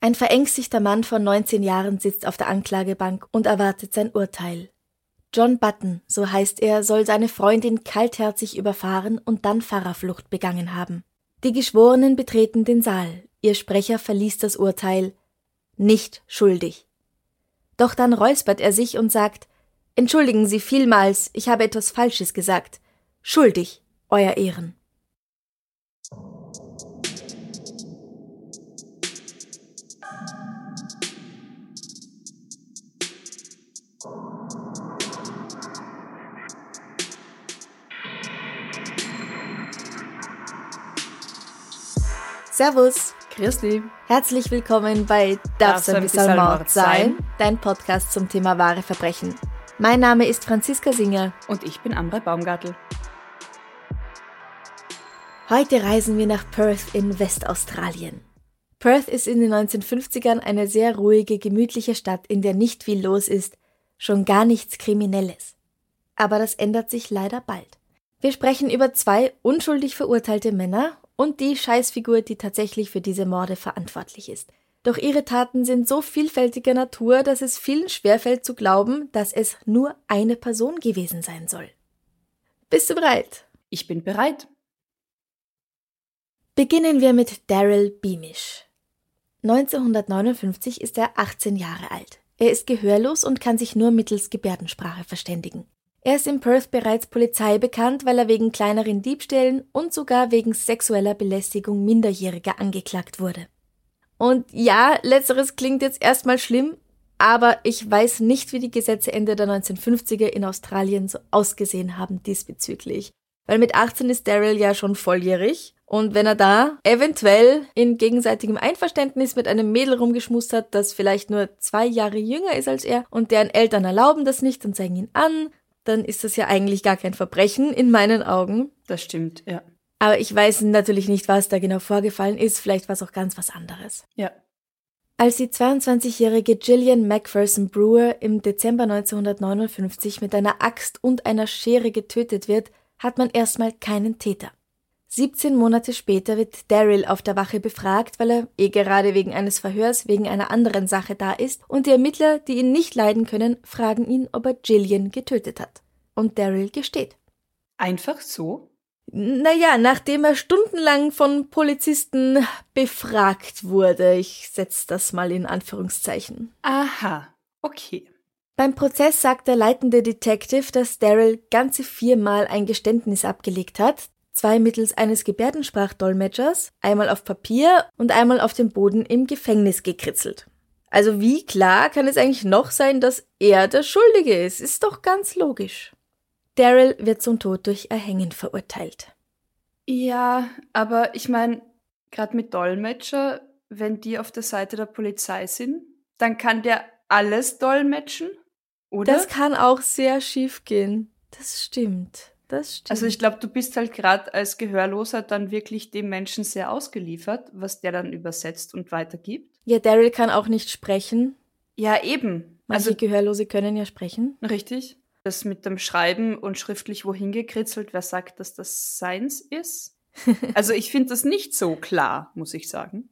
Ein verängstigter Mann von 19 Jahren sitzt auf der Anklagebank und erwartet sein Urteil. John Button, so heißt er, soll seine Freundin kaltherzig überfahren und dann Fahrerflucht begangen haben. Die Geschworenen betreten den Saal. Ihr Sprecher verliest das Urteil nicht schuldig. Doch dann räuspert er sich und sagt Entschuldigen Sie vielmals, ich habe etwas Falsches gesagt. Schuldig, Euer Ehren. Servus. Christi. Herzlich willkommen bei Darf's ein bisschen Mord sein? Dein Podcast zum Thema wahre Verbrechen. Mein Name ist Franziska Singer. Und ich bin Ambre Baumgartel. Heute reisen wir nach Perth in Westaustralien. Perth ist in den 1950ern eine sehr ruhige, gemütliche Stadt, in der nicht viel los ist, schon gar nichts Kriminelles. Aber das ändert sich leider bald. Wir sprechen über zwei unschuldig verurteilte Männer und die Scheißfigur, die tatsächlich für diese Morde verantwortlich ist. Doch ihre Taten sind so vielfältiger Natur, dass es vielen schwerfällt zu glauben, dass es nur eine Person gewesen sein soll. Bist du bereit? Ich bin bereit. Beginnen wir mit Daryl Beamish. 1959 ist er 18 Jahre alt. Er ist gehörlos und kann sich nur mittels Gebärdensprache verständigen. Er ist in Perth bereits Polizei bekannt, weil er wegen kleineren Diebstählen und sogar wegen sexueller Belästigung Minderjähriger angeklagt wurde. Und ja, letzteres klingt jetzt erstmal schlimm, aber ich weiß nicht, wie die Gesetze Ende der 1950er in Australien so ausgesehen haben diesbezüglich. Weil mit 18 ist Daryl ja schon volljährig und wenn er da eventuell in gegenseitigem Einverständnis mit einem Mädel rumgeschmust hat, das vielleicht nur zwei Jahre jünger ist als er und deren Eltern erlauben das nicht und zeigen ihn an dann ist das ja eigentlich gar kein Verbrechen in meinen Augen. Das stimmt, ja. Aber ich weiß natürlich nicht, was da genau vorgefallen ist. Vielleicht war es auch ganz was anderes. Ja. Als die 22-jährige Gillian Macpherson Brewer im Dezember 1959 mit einer Axt und einer Schere getötet wird, hat man erstmal keinen Täter. 17 Monate später wird Daryl auf der Wache befragt, weil er eh gerade wegen eines Verhörs wegen einer anderen Sache da ist und die Ermittler, die ihn nicht leiden können, fragen ihn, ob er Jillian getötet hat. Und Daryl gesteht. Einfach so? Naja, nachdem er stundenlang von Polizisten befragt wurde. Ich setze das mal in Anführungszeichen. Aha, okay. Beim Prozess sagt der leitende Detective, dass Daryl ganze viermal ein Geständnis abgelegt hat, zwei mittels eines Gebärdensprachdolmetschers, einmal auf Papier und einmal auf dem Boden im Gefängnis gekritzelt. Also wie klar kann es eigentlich noch sein, dass er der Schuldige ist? Ist doch ganz logisch. Daryl wird zum Tod durch Erhängen verurteilt. Ja, aber ich meine, gerade mit Dolmetscher, wenn die auf der Seite der Polizei sind, dann kann der alles dolmetschen, oder? Das kann auch sehr schief gehen. Das stimmt. Das stimmt. Also ich glaube, du bist halt gerade als Gehörloser dann wirklich dem Menschen sehr ausgeliefert, was der dann übersetzt und weitergibt. Ja, Daryl kann auch nicht sprechen. Ja, eben. Manche also, Gehörlose können ja sprechen. Richtig. Das mit dem Schreiben und schriftlich wohin gekritzelt, wer sagt, dass das seins ist? also ich finde das nicht so klar, muss ich sagen.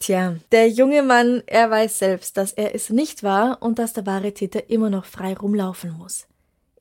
Tja, der junge Mann, er weiß selbst, dass er es nicht war und dass der wahre Täter immer noch frei rumlaufen muss.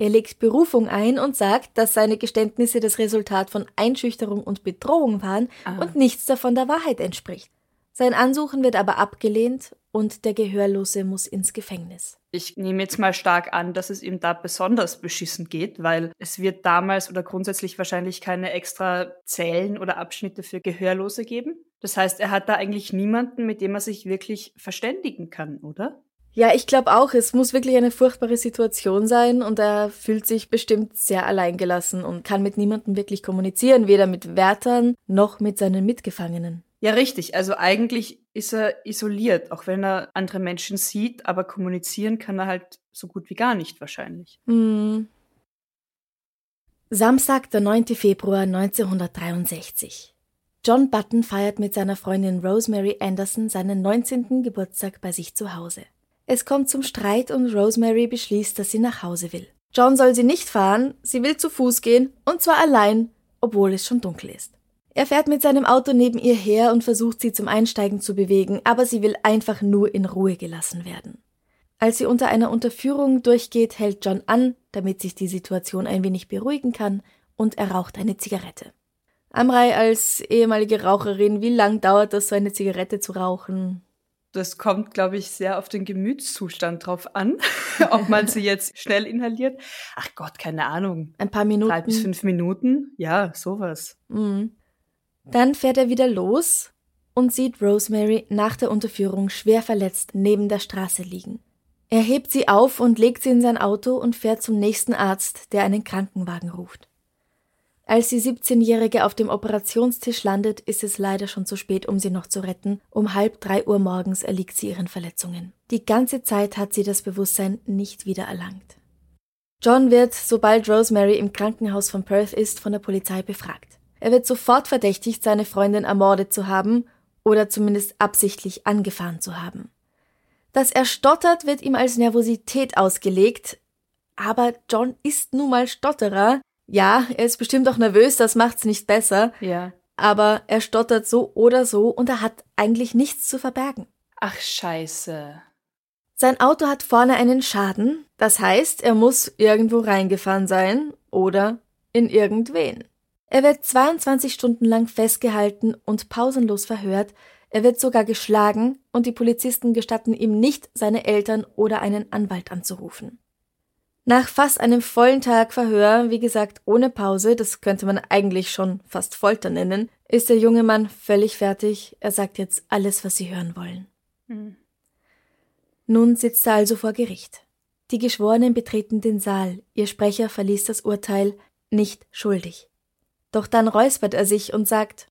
Er legt Berufung ein und sagt, dass seine Geständnisse das Resultat von Einschüchterung und Bedrohung waren Aha. und nichts davon der Wahrheit entspricht. Sein Ansuchen wird aber abgelehnt und der Gehörlose muss ins Gefängnis. Ich nehme jetzt mal stark an, dass es ihm da besonders beschissen geht, weil es wird damals oder grundsätzlich wahrscheinlich keine extra Zellen oder Abschnitte für Gehörlose geben. Das heißt, er hat da eigentlich niemanden, mit dem er sich wirklich verständigen kann, oder? Ja, ich glaube auch, es muss wirklich eine furchtbare Situation sein und er fühlt sich bestimmt sehr alleingelassen und kann mit niemandem wirklich kommunizieren, weder mit Wärtern noch mit seinen Mitgefangenen. Ja, richtig. Also eigentlich ist er isoliert, auch wenn er andere Menschen sieht, aber kommunizieren kann er halt so gut wie gar nicht wahrscheinlich. Hm. Samstag, der 9. Februar 1963. John Button feiert mit seiner Freundin Rosemary Anderson seinen 19. Geburtstag bei sich zu Hause. Es kommt zum Streit und Rosemary beschließt, dass sie nach Hause will. John soll sie nicht fahren, sie will zu Fuß gehen und zwar allein, obwohl es schon dunkel ist. Er fährt mit seinem Auto neben ihr her und versucht sie zum Einsteigen zu bewegen, aber sie will einfach nur in Ruhe gelassen werden. Als sie unter einer Unterführung durchgeht, hält John an, damit sich die Situation ein wenig beruhigen kann, und er raucht eine Zigarette. Amrei als ehemalige Raucherin, wie lang dauert das, so eine Zigarette zu rauchen? Das kommt, glaube ich, sehr auf den Gemütszustand drauf an, ob man sie jetzt schnell inhaliert. Ach Gott, keine Ahnung. Ein paar Minuten. Drei bis fünf Minuten? Ja, sowas. Mhm. Dann fährt er wieder los und sieht Rosemary nach der Unterführung schwer verletzt neben der Straße liegen. Er hebt sie auf und legt sie in sein Auto und fährt zum nächsten Arzt, der einen Krankenwagen ruft. Als die 17-Jährige auf dem Operationstisch landet, ist es leider schon zu spät, um sie noch zu retten. Um halb drei Uhr morgens erliegt sie ihren Verletzungen. Die ganze Zeit hat sie das Bewusstsein nicht wieder erlangt. John wird, sobald Rosemary im Krankenhaus von Perth ist, von der Polizei befragt. Er wird sofort verdächtigt, seine Freundin ermordet zu haben oder zumindest absichtlich angefahren zu haben. Dass er stottert, wird ihm als Nervosität ausgelegt, aber John ist nun mal Stotterer. Ja, er ist bestimmt auch nervös, das macht's nicht besser. Ja. Aber er stottert so oder so und er hat eigentlich nichts zu verbergen. Ach, scheiße. Sein Auto hat vorne einen Schaden, das heißt, er muss irgendwo reingefahren sein oder in irgendwen. Er wird 22 Stunden lang festgehalten und pausenlos verhört, er wird sogar geschlagen und die Polizisten gestatten ihm nicht, seine Eltern oder einen Anwalt anzurufen. Nach fast einem vollen Tag Verhör, wie gesagt ohne Pause, das könnte man eigentlich schon fast Folter nennen, ist der junge Mann völlig fertig, er sagt jetzt alles, was sie hören wollen. Hm. Nun sitzt er also vor Gericht. Die Geschworenen betreten den Saal, ihr Sprecher verliest das Urteil nicht schuldig. Doch dann räuspert er sich und sagt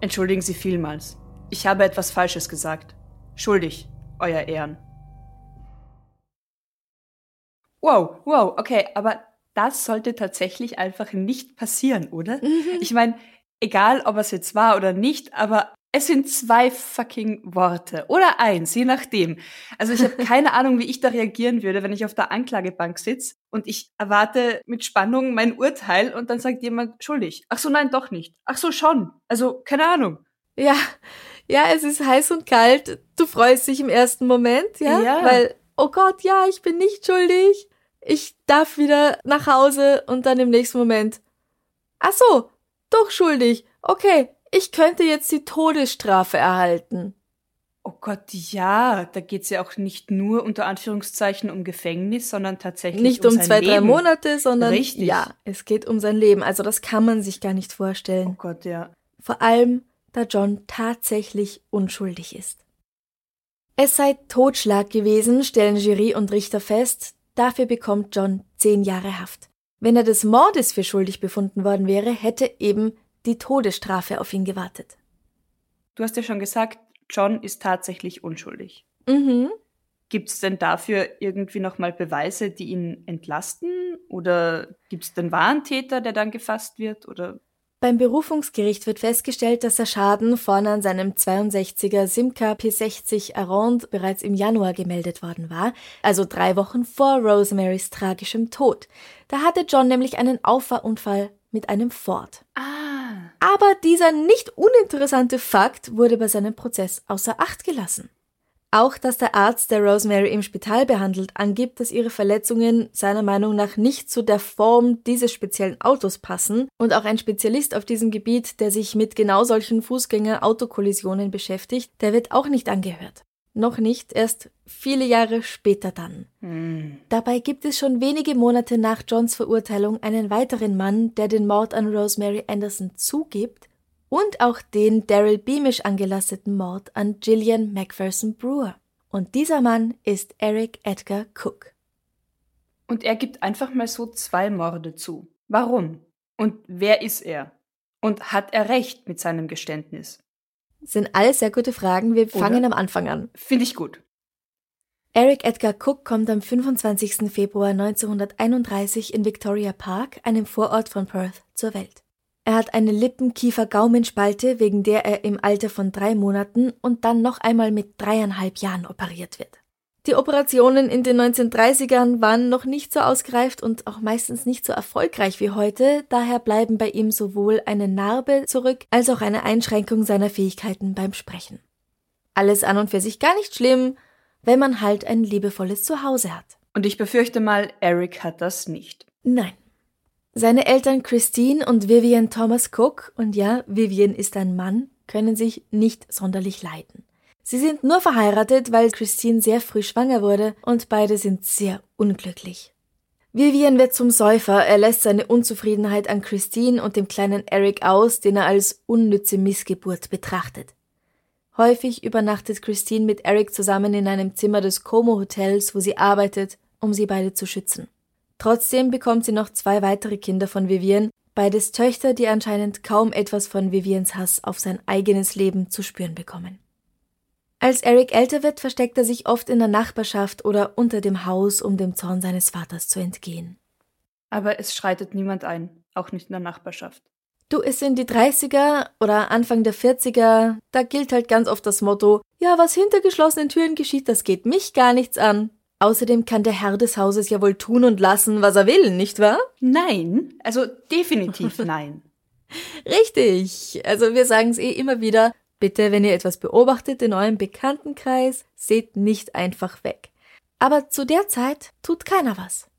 Entschuldigen Sie vielmals. Ich habe etwas Falsches gesagt. Schuldig, Euer Ehren. Wow, wow, okay, aber das sollte tatsächlich einfach nicht passieren, oder? Mhm. Ich meine, egal ob es jetzt war oder nicht, aber es sind zwei fucking Worte oder eins, je nachdem. Also ich habe keine Ahnung, wie ich da reagieren würde, wenn ich auf der Anklagebank sitze und ich erwarte mit Spannung mein Urteil und dann sagt jemand schuldig. Ach so, nein, doch nicht. Ach so, schon. Also keine Ahnung. Ja, ja, es ist heiß und kalt. Du freust dich im ersten Moment, ja, ja. weil oh Gott, ja, ich bin nicht schuldig. Ich darf wieder nach Hause und dann im nächsten Moment. Ach so, doch schuldig. Okay, ich könnte jetzt die Todesstrafe erhalten. Oh Gott, ja, da geht's ja auch nicht nur unter Anführungszeichen um Gefängnis, sondern tatsächlich nicht um, um zwei, Leben. drei Monate, sondern Richtig. ja, es geht um sein Leben. Also das kann man sich gar nicht vorstellen. Oh Gott, ja. Vor allem, da John tatsächlich unschuldig ist. Es sei Totschlag gewesen, stellen Jury und Richter fest. Dafür bekommt John zehn Jahre Haft. Wenn er des Mordes für schuldig befunden worden wäre, hätte eben die Todesstrafe auf ihn gewartet. Du hast ja schon gesagt, John ist tatsächlich unschuldig. Mhm. Gibt es denn dafür irgendwie nochmal Beweise, die ihn entlasten? Oder gibt es den wahren Täter, der dann gefasst wird? Oder beim Berufungsgericht wird festgestellt, dass der Schaden vorne an seinem 62er Simca P60 Aronde bereits im Januar gemeldet worden war, also drei Wochen vor Rosemarys tragischem Tod. Da hatte John nämlich einen Auffahrunfall mit einem Ford. Ah. Aber dieser nicht uninteressante Fakt wurde bei seinem Prozess außer Acht gelassen. Auch dass der Arzt, der Rosemary im Spital behandelt, angibt, dass ihre Verletzungen seiner Meinung nach nicht zu der Form dieses speziellen Autos passen und auch ein Spezialist auf diesem Gebiet, der sich mit genau solchen Fußgänger-Autokollisionen beschäftigt, der wird auch nicht angehört. Noch nicht, erst viele Jahre später dann. Hm. Dabei gibt es schon wenige Monate nach Johns Verurteilung einen weiteren Mann, der den Mord an Rosemary Anderson zugibt und auch den Daryl Beamish angelasteten Mord an Gillian Macpherson Brewer. Und dieser Mann ist Eric Edgar Cook. Und er gibt einfach mal so zwei Morde zu. Warum? Und wer ist er? Und hat er recht mit seinem Geständnis? Sind alles sehr gute Fragen. Wir Oder? fangen am Anfang an. Finde ich gut. Eric Edgar Cook kommt am 25. Februar 1931 in Victoria Park, einem Vorort von Perth, zur Welt. Er hat eine Lippen-Kiefer-Gaumenspalte, wegen der er im Alter von drei Monaten und dann noch einmal mit dreieinhalb Jahren operiert wird. Die Operationen in den 1930ern waren noch nicht so ausgereift und auch meistens nicht so erfolgreich wie heute, daher bleiben bei ihm sowohl eine Narbe zurück als auch eine Einschränkung seiner Fähigkeiten beim Sprechen. Alles an und für sich gar nicht schlimm, wenn man halt ein liebevolles Zuhause hat. Und ich befürchte mal, Eric hat das nicht. Nein. Seine Eltern Christine und Vivian Thomas Cook, und ja, Vivian ist ein Mann, können sich nicht sonderlich leiden. Sie sind nur verheiratet, weil Christine sehr früh schwanger wurde und beide sind sehr unglücklich. Vivian wird zum Säufer, er lässt seine Unzufriedenheit an Christine und dem kleinen Eric aus, den er als unnütze Missgeburt betrachtet. Häufig übernachtet Christine mit Eric zusammen in einem Zimmer des Como Hotels, wo sie arbeitet, um sie beide zu schützen. Trotzdem bekommt sie noch zwei weitere Kinder von Vivian, beides Töchter, die anscheinend kaum etwas von Vivians Hass auf sein eigenes Leben zu spüren bekommen. Als Eric älter wird, versteckt er sich oft in der Nachbarschaft oder unter dem Haus, um dem Zorn seines Vaters zu entgehen. Aber es schreitet niemand ein, auch nicht in der Nachbarschaft. Du, es sind die 30er oder Anfang der 40er, da gilt halt ganz oft das Motto, ja, was hinter geschlossenen Türen geschieht, das geht mich gar nichts an. Außerdem kann der Herr des Hauses ja wohl tun und lassen, was er will, nicht wahr? Nein, also definitiv nein. Richtig. Also wir sagen es eh immer wieder, bitte, wenn ihr etwas beobachtet in eurem Bekanntenkreis, seht nicht einfach weg. Aber zu der Zeit tut keiner was.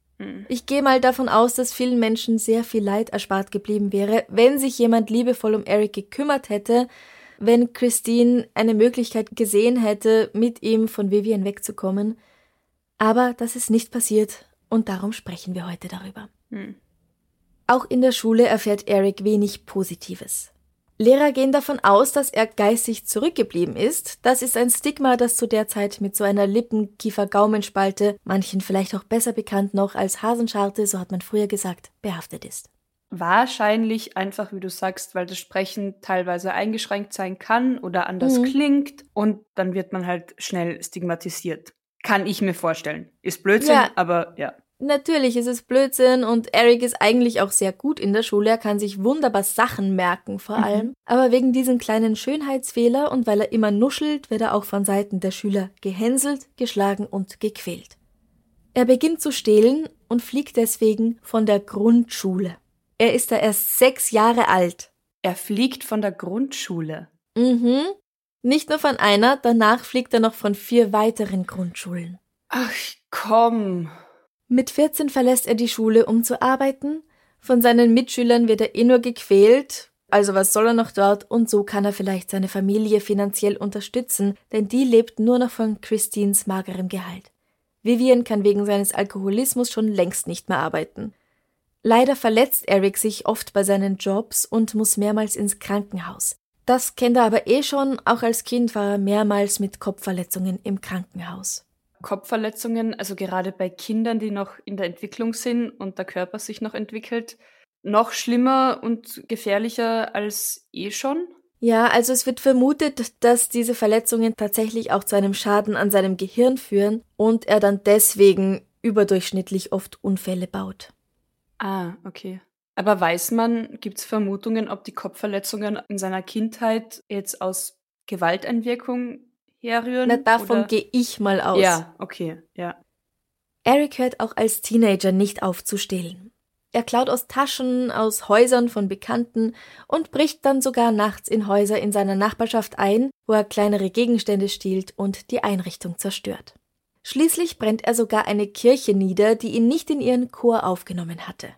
Ich gehe mal davon aus, dass vielen Menschen sehr viel Leid erspart geblieben wäre, wenn sich jemand liebevoll um Eric gekümmert hätte, wenn Christine eine Möglichkeit gesehen hätte, mit ihm von Vivian wegzukommen. Aber das ist nicht passiert und darum sprechen wir heute darüber. Hm. Auch in der Schule erfährt Eric wenig Positives. Lehrer gehen davon aus, dass er geistig zurückgeblieben ist. Das ist ein Stigma, das zu der Zeit mit so einer Lippen-Kiefer-Gaumenspalte, manchen vielleicht auch besser bekannt noch als Hasenscharte, so hat man früher gesagt, behaftet ist. Wahrscheinlich einfach, wie du sagst, weil das Sprechen teilweise eingeschränkt sein kann oder anders Mhm. klingt und dann wird man halt schnell stigmatisiert. Kann ich mir vorstellen. Ist Blödsinn, Ja. aber ja. Natürlich ist es Blödsinn und Eric ist eigentlich auch sehr gut in der Schule. Er kann sich wunderbar Sachen merken, vor Mhm. allem. Aber wegen diesem kleinen Schönheitsfehler und weil er immer nuschelt, wird er auch von Seiten der Schüler gehänselt, geschlagen und gequält. Er beginnt zu stehlen und fliegt deswegen von der Grundschule. Er ist da erst sechs Jahre alt. Er fliegt von der Grundschule. Mhm. Nicht nur von einer, danach fliegt er noch von vier weiteren Grundschulen. Ach, komm. Mit 14 verlässt er die Schule, um zu arbeiten. Von seinen Mitschülern wird er eh nur gequält. Also was soll er noch dort? Und so kann er vielleicht seine Familie finanziell unterstützen, denn die lebt nur noch von Christines magerem Gehalt. Vivian kann wegen seines Alkoholismus schon längst nicht mehr arbeiten. Leider verletzt Eric sich oft bei seinen Jobs und muss mehrmals ins Krankenhaus. Das kennt er aber eh schon, auch als Kind war er mehrmals mit Kopfverletzungen im Krankenhaus. Kopfverletzungen, also gerade bei Kindern, die noch in der Entwicklung sind und der Körper sich noch entwickelt, noch schlimmer und gefährlicher als eh schon. Ja, also es wird vermutet, dass diese Verletzungen tatsächlich auch zu einem Schaden an seinem Gehirn führen und er dann deswegen überdurchschnittlich oft Unfälle baut. Ah, okay. Aber weiß man, gibt es Vermutungen, ob die Kopfverletzungen in seiner Kindheit jetzt aus Gewalteinwirkung herrühren? Na, davon oder- gehe ich mal aus. Ja, okay, ja. Eric hört auch als Teenager nicht auf zu stehlen. Er klaut aus Taschen, aus Häusern von Bekannten und bricht dann sogar nachts in Häuser in seiner Nachbarschaft ein, wo er kleinere Gegenstände stiehlt und die Einrichtung zerstört. Schließlich brennt er sogar eine Kirche nieder, die ihn nicht in ihren Chor aufgenommen hatte.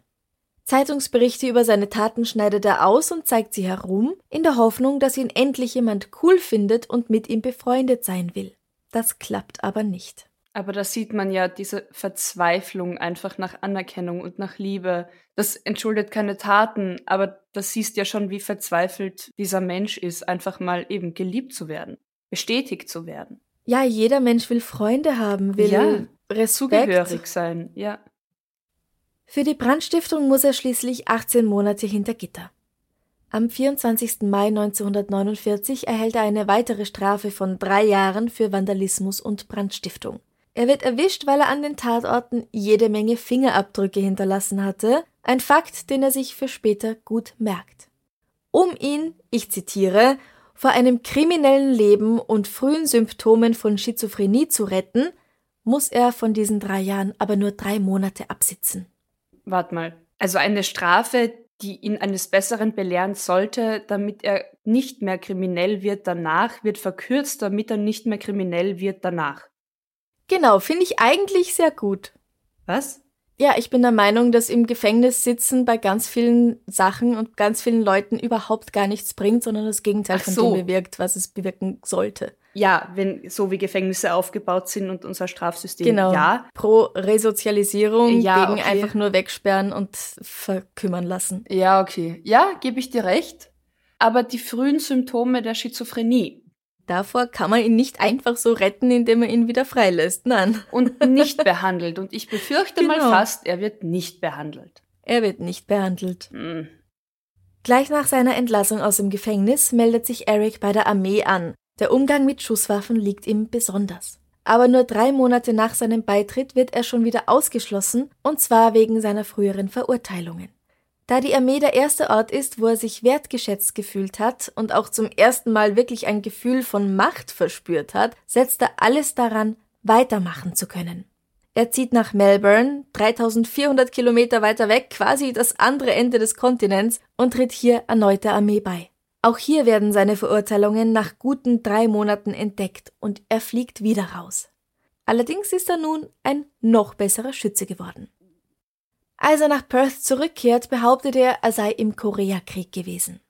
Zeitungsberichte über seine Taten schneidet er aus und zeigt sie herum, in der Hoffnung, dass ihn endlich jemand cool findet und mit ihm befreundet sein will. Das klappt aber nicht. Aber da sieht man ja diese Verzweiflung einfach nach Anerkennung und nach Liebe. Das entschuldet keine Taten, aber das siehst ja schon, wie verzweifelt dieser Mensch ist, einfach mal eben geliebt zu werden, bestätigt zu werden. Ja, jeder Mensch will Freunde haben, will Ja, Respekt. Zugehörig sein, ja. Für die Brandstiftung muss er schließlich 18 Monate hinter Gitter. Am 24. Mai 1949 erhält er eine weitere Strafe von drei Jahren für Vandalismus und Brandstiftung. Er wird erwischt, weil er an den Tatorten jede Menge Fingerabdrücke hinterlassen hatte, ein Fakt, den er sich für später gut merkt. Um ihn, ich zitiere, vor einem kriminellen Leben und frühen Symptomen von Schizophrenie zu retten, muss er von diesen drei Jahren aber nur drei Monate absitzen. Warte mal. Also eine Strafe, die ihn eines Besseren belehren sollte, damit er nicht mehr kriminell wird danach, wird verkürzt, damit er nicht mehr kriminell wird danach. Genau, finde ich eigentlich sehr gut. Was? Ja, ich bin der Meinung, dass im Gefängnis sitzen bei ganz vielen Sachen und ganz vielen Leuten überhaupt gar nichts bringt, sondern das Gegenteil Ach von so. dem bewirkt, was es bewirken sollte. Ja, wenn so wie Gefängnisse aufgebaut sind und unser Strafsystem. Genau. Ja. Pro Resozialisierung Ja, gegen okay. einfach nur wegsperren und verkümmern lassen. Ja, okay. Ja, gebe ich dir recht. Aber die frühen Symptome der Schizophrenie Davor kann man ihn nicht einfach so retten, indem man ihn wieder freilässt. Nein, und nicht behandelt. Und ich befürchte mal Genau. fast, er wird nicht behandelt. er wird nicht behandelt. Hm. Gleich nach seiner Entlassung aus dem Gefängnis meldet sich Eric bei der Armee an. Der Umgang mit Schusswaffen liegt ihm besonders. Aber nur drei Monate nach seinem Beitritt wird er schon wieder ausgeschlossen, und zwar wegen seiner früheren Verurteilungen. Da die Armee der erste Ort ist, wo er sich wertgeschätzt gefühlt hat und auch zum ersten Mal wirklich ein Gefühl von Macht verspürt hat, setzt er alles daran, weitermachen zu können. Er zieht nach Melbourne, 3400 Kilometer weiter weg, quasi das andere Ende des Kontinents, und tritt hier erneut der Armee bei. Auch hier werden seine Verurteilungen nach guten drei Monaten entdeckt und er fliegt wieder raus. Allerdings ist er nun ein noch besserer Schütze geworden. Als er nach Perth zurückkehrt, behauptet er, er sei im Koreakrieg gewesen.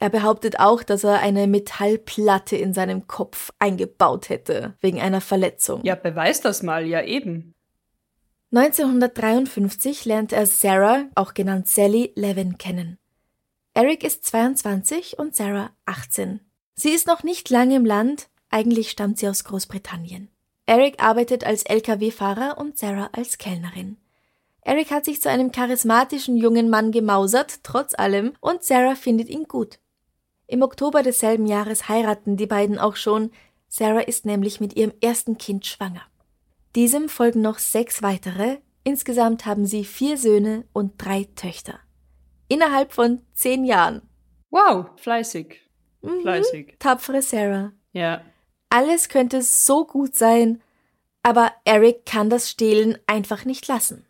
Er behauptet auch, dass er eine Metallplatte in seinem Kopf eingebaut hätte, wegen einer Verletzung. Ja, beweis das mal, ja eben. 1953 lernt er Sarah, auch genannt Sally Levin, kennen. Eric ist 22 und Sarah 18. Sie ist noch nicht lange im Land, eigentlich stammt sie aus Großbritannien. Eric arbeitet als Lkw-Fahrer und Sarah als Kellnerin. Eric hat sich zu einem charismatischen jungen Mann gemausert, trotz allem, und Sarah findet ihn gut. Im Oktober desselben Jahres heiraten die beiden auch schon. Sarah ist nämlich mit ihrem ersten Kind schwanger. Diesem folgen noch sechs weitere. Insgesamt haben sie vier Söhne und drei Töchter. Innerhalb von zehn Jahren. Wow, fleißig. Mhm. Fleißig. Tapfere Sarah. Ja. Alles könnte so gut sein, aber Eric kann das Stehlen einfach nicht lassen.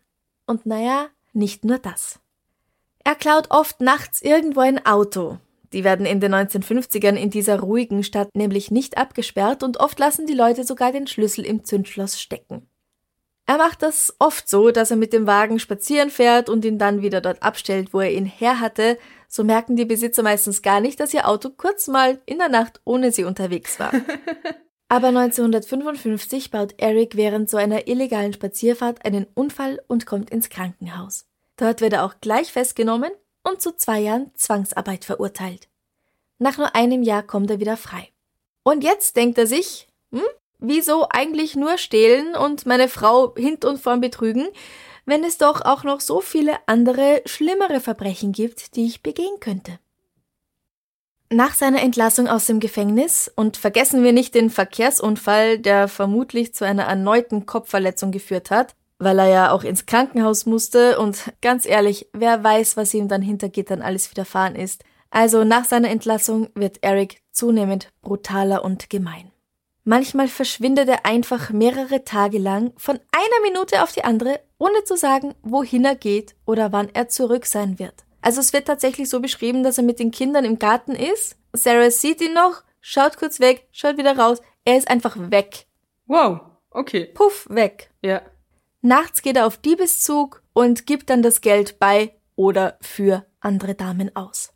Und naja, nicht nur das. Er klaut oft nachts irgendwo ein Auto. Die werden in den 1950ern in dieser ruhigen Stadt nämlich nicht abgesperrt und oft lassen die Leute sogar den Schlüssel im Zündschloss stecken. Er macht das oft so, dass er mit dem Wagen spazieren fährt und ihn dann wieder dort abstellt, wo er ihn her hatte. So merken die Besitzer meistens gar nicht, dass ihr Auto kurz mal in der Nacht ohne sie unterwegs war. Aber 1955 baut Eric während so einer illegalen Spazierfahrt einen Unfall und kommt ins Krankenhaus. Dort wird er auch gleich festgenommen und zu zwei Jahren Zwangsarbeit verurteilt. Nach nur einem Jahr kommt er wieder frei. Und jetzt denkt er sich, hm, wieso eigentlich nur stehlen und meine Frau hint und vorn betrügen, wenn es doch auch noch so viele andere, schlimmere Verbrechen gibt, die ich begehen könnte. Nach seiner Entlassung aus dem Gefängnis und vergessen wir nicht den Verkehrsunfall, der vermutlich zu einer erneuten Kopfverletzung geführt hat, weil er ja auch ins Krankenhaus musste und ganz ehrlich, wer weiß, was ihm dann hinter Gittern alles widerfahren ist. Also nach seiner Entlassung wird Eric zunehmend brutaler und gemein. Manchmal verschwindet er einfach mehrere Tage lang von einer Minute auf die andere, ohne zu sagen, wohin er geht oder wann er zurück sein wird. Also es wird tatsächlich so beschrieben, dass er mit den Kindern im Garten ist. Sarah sieht ihn noch, schaut kurz weg, schaut wieder raus. Er ist einfach weg. Wow, okay. Puff, weg. Ja. Nachts geht er auf Diebeszug und gibt dann das Geld bei oder für andere Damen aus.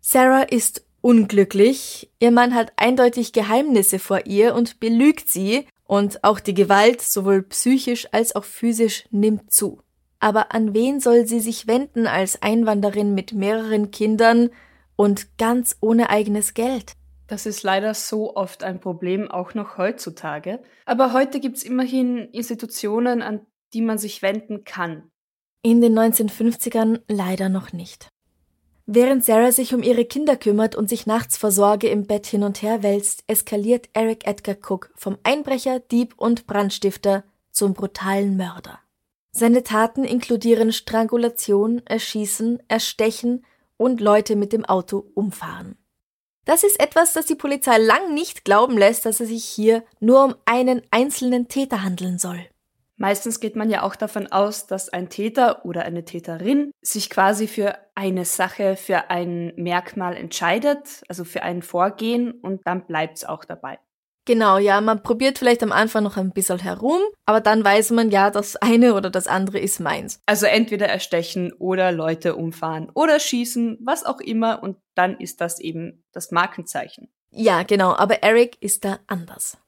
Sarah ist unglücklich. Ihr Mann hat eindeutig Geheimnisse vor ihr und belügt sie. Und auch die Gewalt, sowohl psychisch als auch physisch, nimmt zu. Aber an wen soll sie sich wenden als Einwanderin mit mehreren Kindern und ganz ohne eigenes Geld? Das ist leider so oft ein Problem, auch noch heutzutage. Aber heute gibt es immerhin Institutionen, an die man sich wenden kann. In den 1950ern leider noch nicht. Während Sarah sich um ihre Kinder kümmert und sich nachts vor Sorge im Bett hin und her wälzt, eskaliert Eric Edgar Cook vom Einbrecher, Dieb und Brandstifter zum brutalen Mörder. Seine Taten inkludieren Strangulation, Erschießen, Erstechen und Leute mit dem Auto umfahren. Das ist etwas, das die Polizei lang nicht glauben lässt, dass es sich hier nur um einen einzelnen Täter handeln soll. Meistens geht man ja auch davon aus, dass ein Täter oder eine Täterin sich quasi für eine Sache, für ein Merkmal entscheidet, also für ein Vorgehen und dann bleibt es auch dabei. Genau, ja, man probiert vielleicht am Anfang noch ein bisschen herum, aber dann weiß man ja, das eine oder das andere ist meins. Also entweder erstechen oder Leute umfahren oder schießen, was auch immer, und dann ist das eben das Markenzeichen. Ja, genau, aber Eric ist da anders.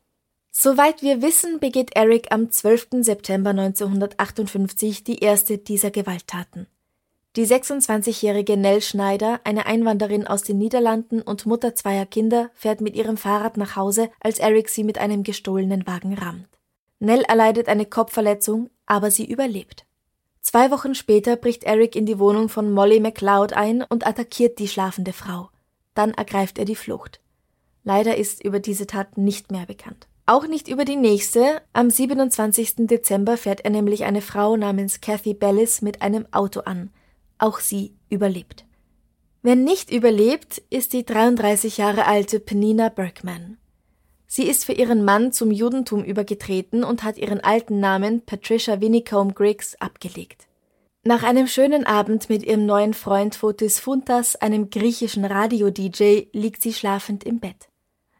Soweit wir wissen, begeht Eric am 12. September 1958 die erste dieser Gewalttaten. Die 26-jährige Nell Schneider, eine Einwanderin aus den Niederlanden und Mutter zweier Kinder, fährt mit ihrem Fahrrad nach Hause, als Eric sie mit einem gestohlenen Wagen rammt. Nell erleidet eine Kopfverletzung, aber sie überlebt. Zwei Wochen später bricht Eric in die Wohnung von Molly McLeod ein und attackiert die schlafende Frau. Dann ergreift er die Flucht. Leider ist über diese Tat nicht mehr bekannt. Auch nicht über die nächste. Am 27. Dezember fährt er nämlich eine Frau namens Kathy Bellis mit einem Auto an. Auch sie überlebt. Wer nicht überlebt, ist die 33 Jahre alte Penina Bergman. Sie ist für ihren Mann zum Judentum übergetreten und hat ihren alten Namen Patricia Winnicombe Griggs abgelegt. Nach einem schönen Abend mit ihrem neuen Freund Fotis Funtas, einem griechischen Radio-DJ, liegt sie schlafend im Bett.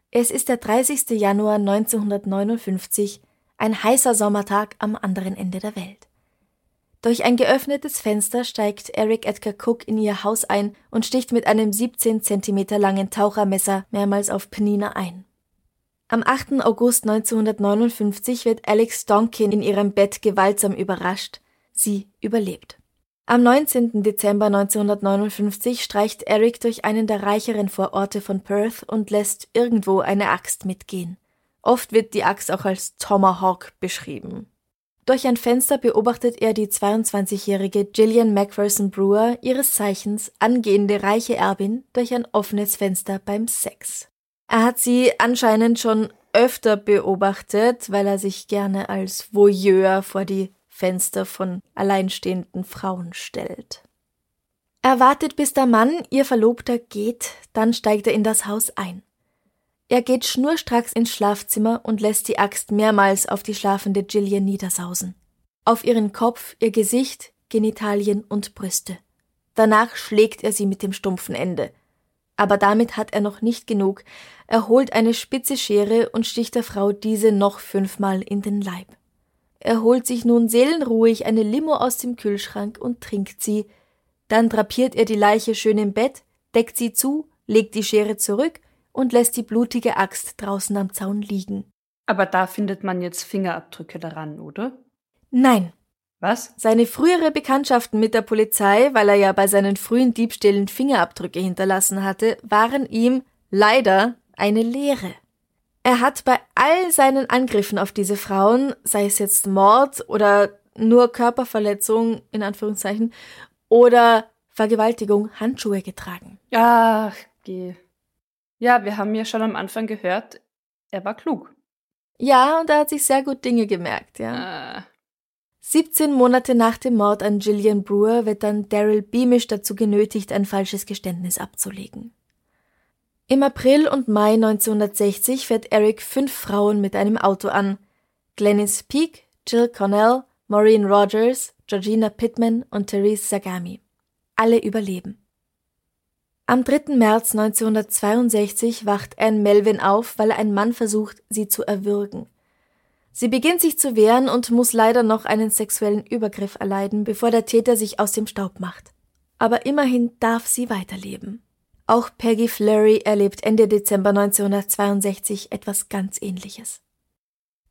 Es ist der 30. Januar 1959, ein heißer Sommertag am anderen Ende der Welt. Durch ein geöffnetes Fenster steigt Eric Edgar Cook in ihr Haus ein und sticht mit einem 17 Zentimeter langen Tauchermesser mehrmals auf Penina ein. Am 8. August 1959 wird Alex Donkin in ihrem Bett gewaltsam überrascht. Sie überlebt. Am 19. Dezember 1959 streicht Eric durch einen der reicheren Vororte von Perth und lässt irgendwo eine Axt mitgehen. Oft wird die Axt auch als Tomahawk beschrieben. Durch ein Fenster beobachtet er die 22-jährige Gillian Macpherson Brewer, ihres Zeichens angehende reiche Erbin, durch ein offenes Fenster beim Sex. Er hat sie anscheinend schon öfter beobachtet, weil er sich gerne als Voyeur vor die Fenster von alleinstehenden Frauen stellt. Er wartet, bis der Mann, ihr Verlobter, geht, dann steigt er in das Haus ein. Er geht schnurstracks ins Schlafzimmer und lässt die Axt mehrmals auf die schlafende Gillian niedersausen. Auf ihren Kopf, ihr Gesicht, Genitalien und Brüste. Danach schlägt er sie mit dem stumpfen Ende. Aber damit hat er noch nicht genug. Er holt eine spitze Schere und sticht der Frau diese noch fünfmal in den Leib. Er holt sich nun seelenruhig eine Limo aus dem Kühlschrank und trinkt sie. Dann drapiert er die Leiche schön im Bett, deckt sie zu, legt die Schere zurück und lässt die blutige Axt draußen am Zaun liegen. Aber da findet man jetzt Fingerabdrücke daran, oder? Nein. Was? Seine frühere Bekanntschaften mit der Polizei, weil er ja bei seinen frühen Diebstählen Fingerabdrücke hinterlassen hatte, waren ihm leider eine Lehre. Er hat bei all seinen Angriffen auf diese Frauen, sei es jetzt Mord oder nur Körperverletzung in Anführungszeichen oder Vergewaltigung Handschuhe getragen. Ach, geh. Ja, wir haben ja schon am Anfang gehört, er war klug. Ja, und er hat sich sehr gut Dinge gemerkt, ja. Ah. 17 Monate nach dem Mord an Gillian Brewer wird dann Daryl Beamish dazu genötigt, ein falsches Geständnis abzulegen. Im April und Mai 1960 fährt Eric fünf Frauen mit einem Auto an. Glennis Peake, Jill Connell, Maureen Rogers, Georgina Pittman und Therese Sagami. Alle überleben. Am 3. März 1962 wacht Anne Melvin auf, weil ein Mann versucht, sie zu erwürgen. Sie beginnt sich zu wehren und muss leider noch einen sexuellen Übergriff erleiden, bevor der Täter sich aus dem Staub macht. Aber immerhin darf sie weiterleben. Auch Peggy Flurry erlebt Ende Dezember 1962 etwas ganz ähnliches.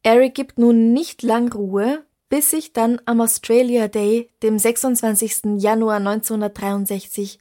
Eric gibt nun nicht lang Ruhe, bis sich dann am Australia Day, dem 26. Januar 1963,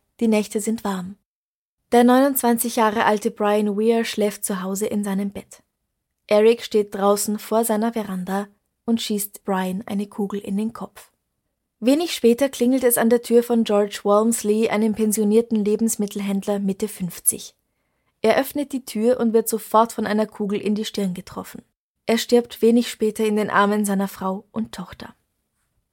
die Nächte sind warm. Der 29 Jahre alte Brian Weir schläft zu Hause in seinem Bett. Eric steht draußen vor seiner Veranda und schießt Brian eine Kugel in den Kopf. Wenig später klingelt es an der Tür von George Walmsley, einem pensionierten Lebensmittelhändler Mitte 50. Er öffnet die Tür und wird sofort von einer Kugel in die Stirn getroffen. Er stirbt wenig später in den Armen seiner Frau und Tochter.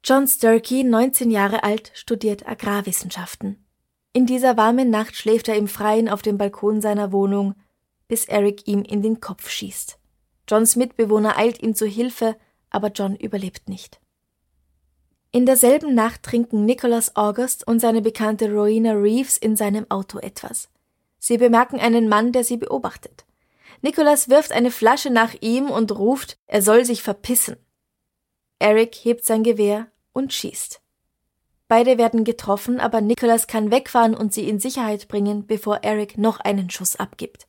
John Sturkey, 19 Jahre alt, studiert Agrarwissenschaften. In dieser warmen Nacht schläft er im Freien auf dem Balkon seiner Wohnung, bis Eric ihm in den Kopf schießt. Johns Mitbewohner eilt ihm zu Hilfe, aber John überlebt nicht. In derselben Nacht trinken Nicholas August und seine Bekannte Rowena Reeves in seinem Auto etwas. Sie bemerken einen Mann, der sie beobachtet. Nicholas wirft eine Flasche nach ihm und ruft, er soll sich verpissen. Eric hebt sein Gewehr und schießt. Beide werden getroffen, aber Nicholas kann wegfahren und sie in Sicherheit bringen, bevor Eric noch einen Schuss abgibt.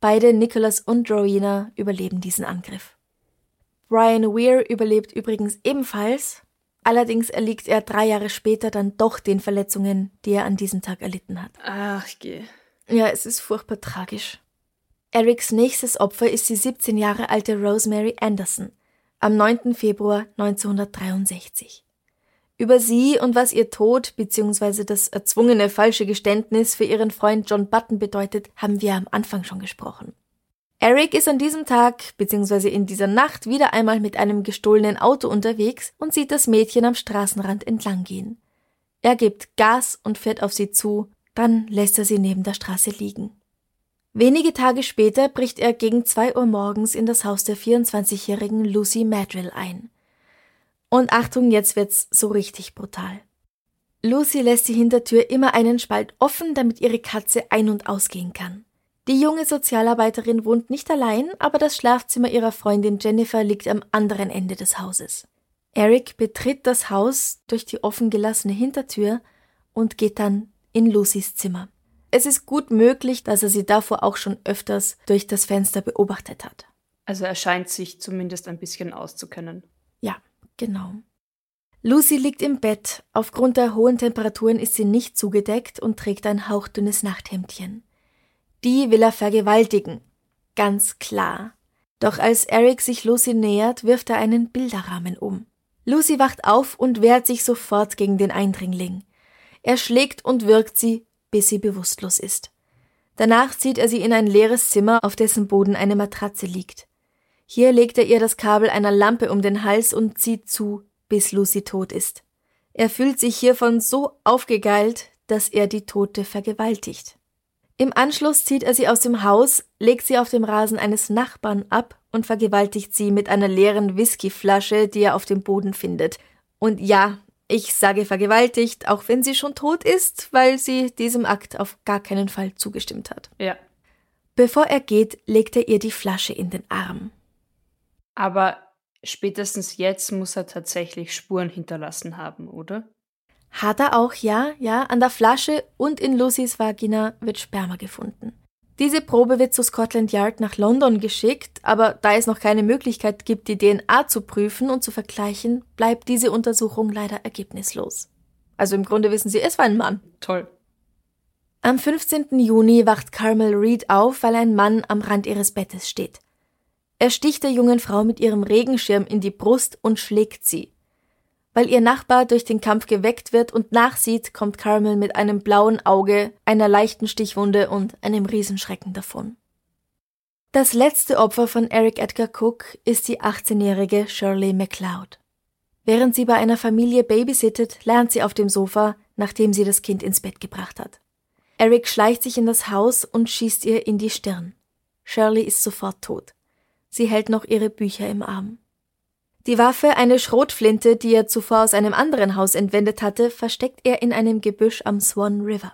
Beide, Nicholas und Rowena, überleben diesen Angriff. Brian Weir überlebt übrigens ebenfalls, allerdings erliegt er drei Jahre später dann doch den Verletzungen, die er an diesem Tag erlitten hat. Ach, geh. Ja, es ist furchtbar tragisch. Erics nächstes Opfer ist die 17 Jahre alte Rosemary Anderson am 9. Februar 1963. Über sie und was ihr Tod bzw. das erzwungene falsche Geständnis für ihren Freund John Button bedeutet, haben wir am Anfang schon gesprochen. Eric ist an diesem Tag bzw. in dieser Nacht wieder einmal mit einem gestohlenen Auto unterwegs und sieht das Mädchen am Straßenrand entlang gehen. Er gibt Gas und fährt auf sie zu, dann lässt er sie neben der Straße liegen. Wenige Tage später bricht er gegen zwei Uhr morgens in das Haus der 24-jährigen Lucy Madrill ein. Und Achtung, jetzt wird's so richtig brutal. Lucy lässt die Hintertür immer einen Spalt offen, damit ihre Katze ein- und ausgehen kann. Die junge Sozialarbeiterin wohnt nicht allein, aber das Schlafzimmer ihrer Freundin Jennifer liegt am anderen Ende des Hauses. Eric betritt das Haus durch die offen gelassene Hintertür und geht dann in Lucys Zimmer. Es ist gut möglich, dass er sie davor auch schon öfters durch das Fenster beobachtet hat. Also er scheint sich zumindest ein bisschen auszukennen. Ja, Genau. Lucy liegt im Bett. Aufgrund der hohen Temperaturen ist sie nicht zugedeckt und trägt ein hauchdünnes Nachthemdchen. Die will er vergewaltigen. Ganz klar. Doch als Eric sich Lucy nähert, wirft er einen Bilderrahmen um. Lucy wacht auf und wehrt sich sofort gegen den Eindringling. Er schlägt und wirkt sie, bis sie bewusstlos ist. Danach zieht er sie in ein leeres Zimmer, auf dessen Boden eine Matratze liegt. Hier legt er ihr das Kabel einer Lampe um den Hals und zieht zu, bis Lucy tot ist. Er fühlt sich hiervon so aufgegeilt, dass er die Tote vergewaltigt. Im Anschluss zieht er sie aus dem Haus, legt sie auf dem Rasen eines Nachbarn ab und vergewaltigt sie mit einer leeren Whiskyflasche, die er auf dem Boden findet. Und ja, ich sage vergewaltigt, auch wenn sie schon tot ist, weil sie diesem Akt auf gar keinen Fall zugestimmt hat. Ja. Bevor er geht, legt er ihr die Flasche in den Arm. Aber spätestens jetzt muss er tatsächlich Spuren hinterlassen haben, oder? Hat er auch, ja, ja. An der Flasche und in Lucys Vagina wird Sperma gefunden. Diese Probe wird zu Scotland Yard nach London geschickt, aber da es noch keine Möglichkeit gibt, die DNA zu prüfen und zu vergleichen, bleibt diese Untersuchung leider ergebnislos. Also im Grunde wissen sie, es war ein Mann. Toll. Am 15. Juni wacht Carmel Reed auf, weil ein Mann am Rand ihres Bettes steht. Er sticht der jungen Frau mit ihrem Regenschirm in die Brust und schlägt sie. Weil ihr Nachbar durch den Kampf geweckt wird und nachsieht, kommt Carmel mit einem blauen Auge, einer leichten Stichwunde und einem Riesenschrecken davon. Das letzte Opfer von Eric Edgar Cook ist die 18-jährige Shirley MacLeod. Während sie bei einer Familie babysittet, lernt sie auf dem Sofa, nachdem sie das Kind ins Bett gebracht hat. Eric schleicht sich in das Haus und schießt ihr in die Stirn. Shirley ist sofort tot. Sie hält noch ihre Bücher im Arm. Die Waffe, eine Schrotflinte, die er zuvor aus einem anderen Haus entwendet hatte, versteckt er in einem Gebüsch am Swan River.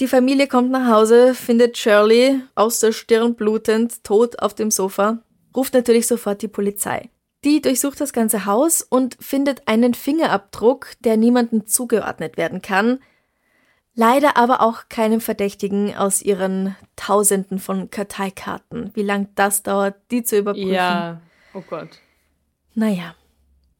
Die Familie kommt nach Hause, findet Shirley aus der Stirn blutend, tot auf dem Sofa, ruft natürlich sofort die Polizei. Die durchsucht das ganze Haus und findet einen Fingerabdruck, der niemandem zugeordnet werden kann, leider aber auch keinem Verdächtigen aus ihren Tausenden von Karteikarten. Wie lang das dauert, die zu überprüfen. Ja, oh Gott. Naja.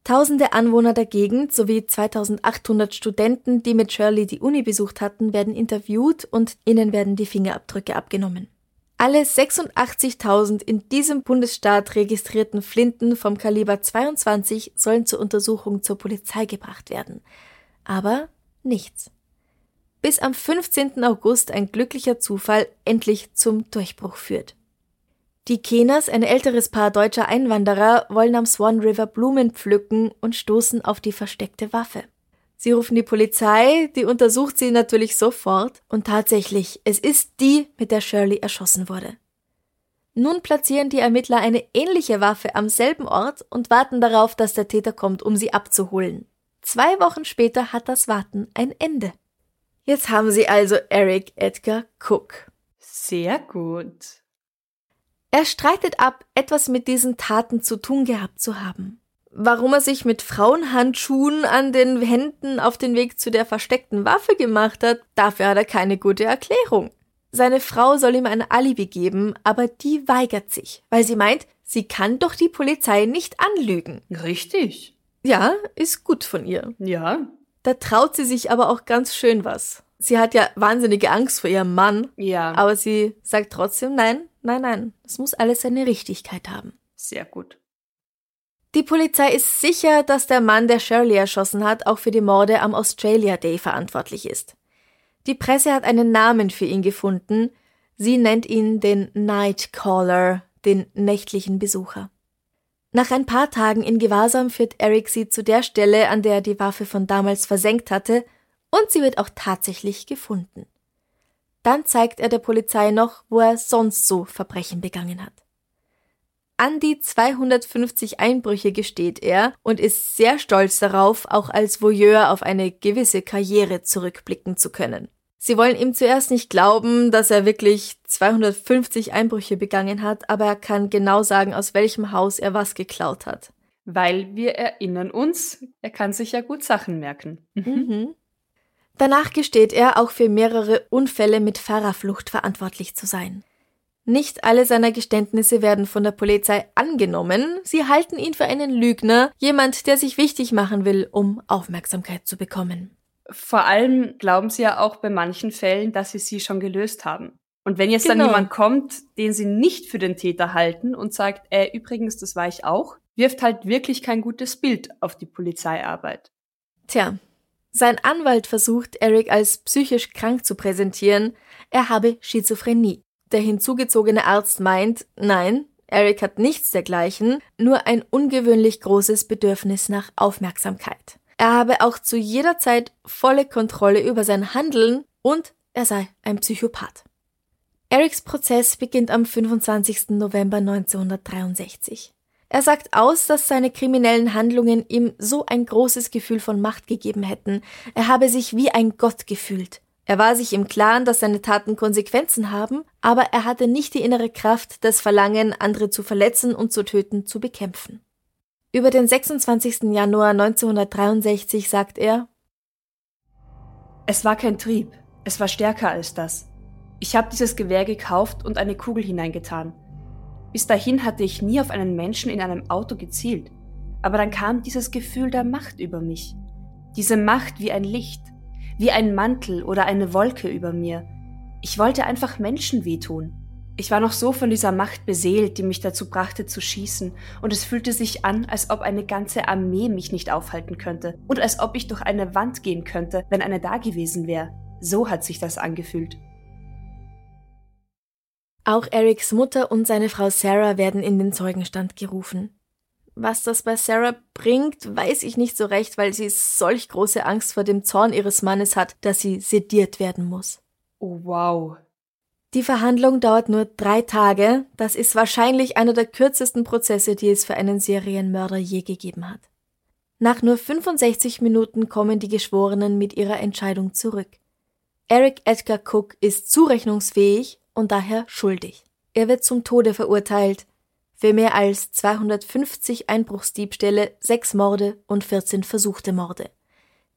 Tausende Anwohner der Gegend sowie 2800 Studenten, die mit Shirley die Uni besucht hatten, werden interviewt und ihnen werden die Fingerabdrücke abgenommen. Alle 86.000 in diesem Bundesstaat registrierten Flinten vom Kaliber 22 sollen zur Untersuchung zur Polizei gebracht werden. Aber nichts. Bis am 15. August ein glücklicher Zufall endlich zum Durchbruch führt. Die Keners, ein älteres Paar deutscher Einwanderer, wollen am Swan River Blumen pflücken und stoßen auf die versteckte Waffe. Sie rufen die Polizei, die untersucht sie natürlich sofort und tatsächlich, es ist die, mit der Shirley erschossen wurde. Nun platzieren die Ermittler eine ähnliche Waffe am selben Ort und warten darauf, dass der Täter kommt, um sie abzuholen. Zwei Wochen später hat das Warten ein Ende. Jetzt haben sie also Eric Edgar Cook. Sehr gut. Er streitet ab, etwas mit diesen Taten zu tun gehabt zu haben. Warum er sich mit Frauenhandschuhen an den Händen auf den Weg zu der versteckten Waffe gemacht hat, dafür hat er keine gute Erklärung. Seine Frau soll ihm ein Alibi geben, aber die weigert sich, weil sie meint, sie kann doch die Polizei nicht anlügen. Richtig. Ja, ist gut von ihr. Ja. Da traut sie sich aber auch ganz schön was. Sie hat ja wahnsinnige Angst vor ihrem Mann, Ja. aber sie sagt trotzdem nein, nein, nein. Es muss alles seine Richtigkeit haben. Sehr gut. Die Polizei ist sicher, dass der Mann, der Shirley erschossen hat, auch für die Morde am Australia Day verantwortlich ist. Die Presse hat einen Namen für ihn gefunden. Sie nennt ihn den Nightcaller, den nächtlichen Besucher. Nach ein paar Tagen in Gewahrsam führt Eric sie zu der Stelle, an der er die Waffe von damals versenkt hatte, und sie wird auch tatsächlich gefunden. Dann zeigt er der Polizei noch, wo er sonst so Verbrechen begangen hat. An die 250 Einbrüche gesteht er und ist sehr stolz darauf, auch als Voyeur auf eine gewisse Karriere zurückblicken zu können. Sie wollen ihm zuerst nicht glauben, dass er wirklich 250 Einbrüche begangen hat, aber er kann genau sagen, aus welchem Haus er was geklaut hat. Weil wir erinnern uns, er kann sich ja gut Sachen merken. Mhm. Danach gesteht er, auch für mehrere Unfälle mit Fahrerflucht verantwortlich zu sein. Nicht alle seiner Geständnisse werden von der Polizei angenommen. Sie halten ihn für einen Lügner, jemand, der sich wichtig machen will, um Aufmerksamkeit zu bekommen. Vor allem glauben sie ja auch bei manchen Fällen, dass sie sie schon gelöst haben. Und wenn jetzt dann Genau. jemand kommt, den sie nicht für den Täter halten und sagt, äh, übrigens, das war ich auch, wirft halt wirklich kein gutes Bild auf die Polizeiarbeit. Tja, sein Anwalt versucht, Eric als psychisch krank zu präsentieren, er habe Schizophrenie. Der hinzugezogene Arzt meint, nein, Eric hat nichts dergleichen, nur ein ungewöhnlich großes Bedürfnis nach Aufmerksamkeit. Er habe auch zu jeder Zeit volle Kontrolle über sein Handeln und er sei ein Psychopath. Erics Prozess beginnt am 25. November 1963. Er sagt aus, dass seine kriminellen Handlungen ihm so ein großes Gefühl von Macht gegeben hätten. Er habe sich wie ein Gott gefühlt. Er war sich im Klaren, dass seine Taten Konsequenzen haben, aber er hatte nicht die innere Kraft, das Verlangen, andere zu verletzen und zu töten, zu bekämpfen. Über den 26. Januar 1963 sagt er, Es war kein Trieb, es war stärker als das. Ich habe dieses Gewehr gekauft und eine Kugel hineingetan. Bis dahin hatte ich nie auf einen Menschen in einem Auto gezielt, aber dann kam dieses Gefühl der Macht über mich. Diese Macht wie ein Licht, wie ein Mantel oder eine Wolke über mir. Ich wollte einfach Menschen wehtun. Ich war noch so von dieser Macht beseelt, die mich dazu brachte zu schießen, und es fühlte sich an, als ob eine ganze Armee mich nicht aufhalten könnte, und als ob ich durch eine Wand gehen könnte, wenn eine da gewesen wäre. So hat sich das angefühlt. Auch Erics Mutter und seine Frau Sarah werden in den Zeugenstand gerufen. Was das bei Sarah bringt, weiß ich nicht so recht, weil sie solch große Angst vor dem Zorn ihres Mannes hat, dass sie sediert werden muss. Oh wow. Die Verhandlung dauert nur drei Tage. Das ist wahrscheinlich einer der kürzesten Prozesse, die es für einen Serienmörder je gegeben hat. Nach nur 65 Minuten kommen die Geschworenen mit ihrer Entscheidung zurück. Eric Edgar Cook ist zurechnungsfähig und daher schuldig. Er wird zum Tode verurteilt für mehr als 250 Einbruchsdiebstähle, sechs Morde und 14 versuchte Morde.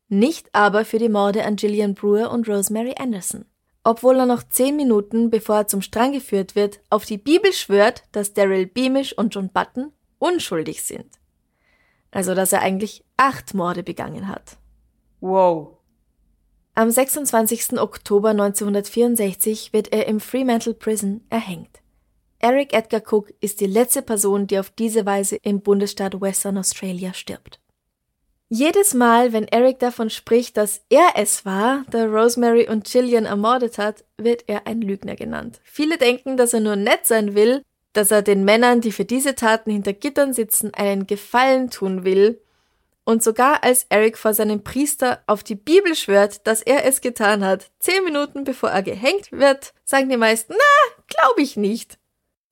Nicht aber für die Morde an Gillian Brewer und Rosemary Anderson obwohl er noch zehn Minuten, bevor er zum Strang geführt wird, auf die Bibel schwört, dass Daryl Beamish und John Button unschuldig sind. Also, dass er eigentlich acht Morde begangen hat. Wow. Am 26. Oktober 1964 wird er im Fremantle Prison erhängt. Eric Edgar Cook ist die letzte Person, die auf diese Weise im Bundesstaat Western Australia stirbt. Jedes Mal, wenn Eric davon spricht, dass er es war, der Rosemary und Gillian ermordet hat, wird er ein Lügner genannt. Viele denken, dass er nur nett sein will, dass er den Männern, die für diese Taten hinter Gittern sitzen, einen Gefallen tun will. Und sogar als Eric vor seinem Priester auf die Bibel schwört, dass er es getan hat, zehn Minuten bevor er gehängt wird, sagen die meisten, na, glaube ich nicht.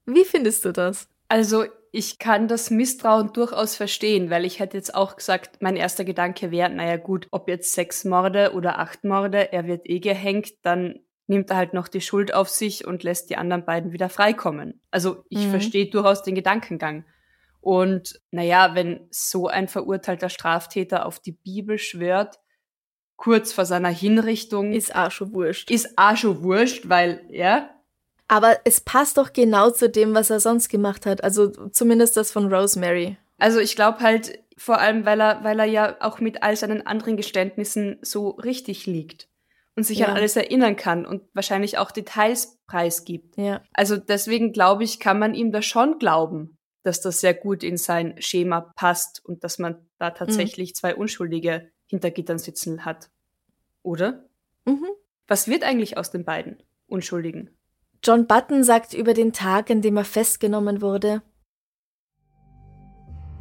Wie findest du das? Also ich kann das Misstrauen durchaus verstehen, weil ich hätte jetzt auch gesagt, mein erster Gedanke wäre, naja gut, ob jetzt sechs Morde oder acht Morde, er wird eh gehängt, dann nimmt er halt noch die Schuld auf sich und lässt die anderen beiden wieder freikommen. Also ich mhm. verstehe durchaus den Gedankengang. Und naja, wenn so ein verurteilter Straftäter auf die Bibel schwört, kurz vor seiner Hinrichtung. Ist auch schon wurscht. Ist auch schon wurscht, weil, ja, aber es passt doch genau zu dem, was er sonst gemacht hat. Also zumindest das von Rosemary. Also ich glaube halt vor allem, weil er, weil er ja auch mit all seinen anderen Geständnissen so richtig liegt und sich ja. an alles erinnern kann und wahrscheinlich auch Details preisgibt. Ja. Also deswegen glaube ich, kann man ihm da schon glauben, dass das sehr gut in sein Schema passt und dass man da tatsächlich mhm. zwei Unschuldige hinter Gittern sitzen hat. Oder? Mhm. Was wird eigentlich aus den beiden Unschuldigen? John Button sagt über den Tag, an dem er festgenommen wurde.